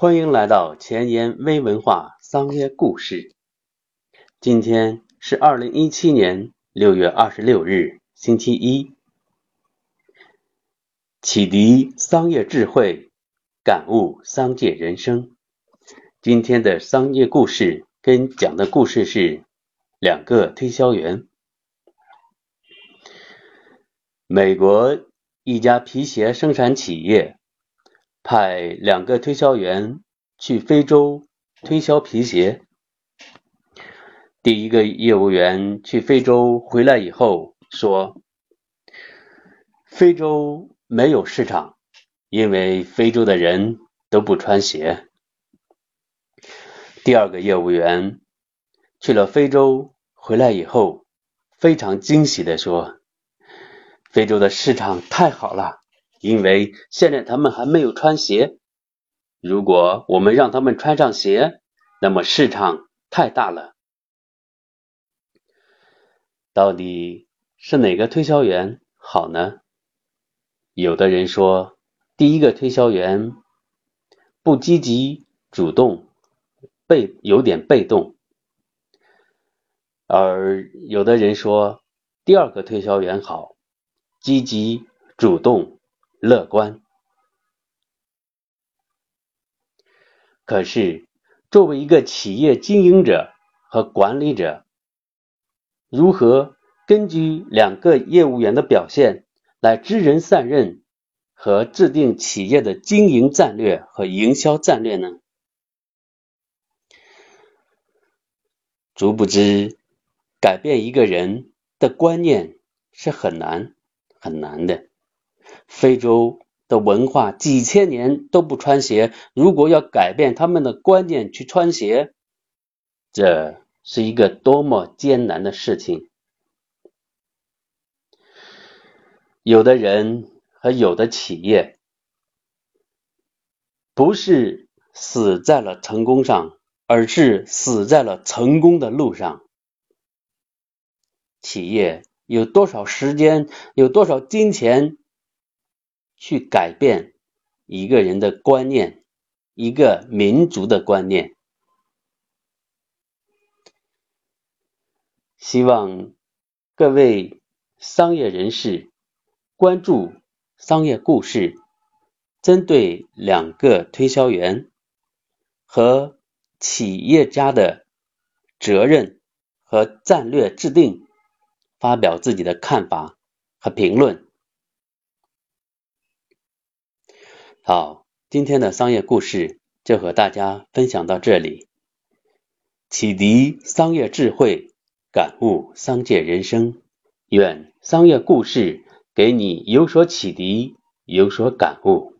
欢迎来到前沿微文化商业故事。今天是二零一七年六月二十六日，星期一。启迪商业智慧，感悟商界人生。今天的商业故事跟讲的故事是两个推销员。美国一家皮鞋生产企业。派两个推销员去非洲推销皮鞋。第一个业务员去非洲回来以后说：“非洲没有市场，因为非洲的人都不穿鞋。”第二个业务员去了非洲回来以后，非常惊喜地说：“非洲的市场太好了。”因为现在他们还没有穿鞋，如果我们让他们穿上鞋，那么市场太大了。到底是哪个推销员好呢？有的人说，第一个推销员不积极主动，被有点被动；而有的人说，第二个推销员好，积极主动。乐观。可是，作为一个企业经营者和管理者，如何根据两个业务员的表现来知人善任和制定企业的经营战略和营销战略呢？殊不知，改变一个人的观念是很难很难的。非洲的文化几千年都不穿鞋，如果要改变他们的观念去穿鞋，这是一个多么艰难的事情。有的人和有的企业不是死在了成功上，而是死在了成功的路上。企业有多少时间，有多少金钱？去改变一个人的观念，一个民族的观念。希望各位商业人士关注商业故事，针对两个推销员和企业家的责任和战略制定，发表自己的看法和评论。好，今天的商业故事就和大家分享到这里。启迪商业智慧，感悟商界人生。愿商业故事给你有所启迪，有所感悟。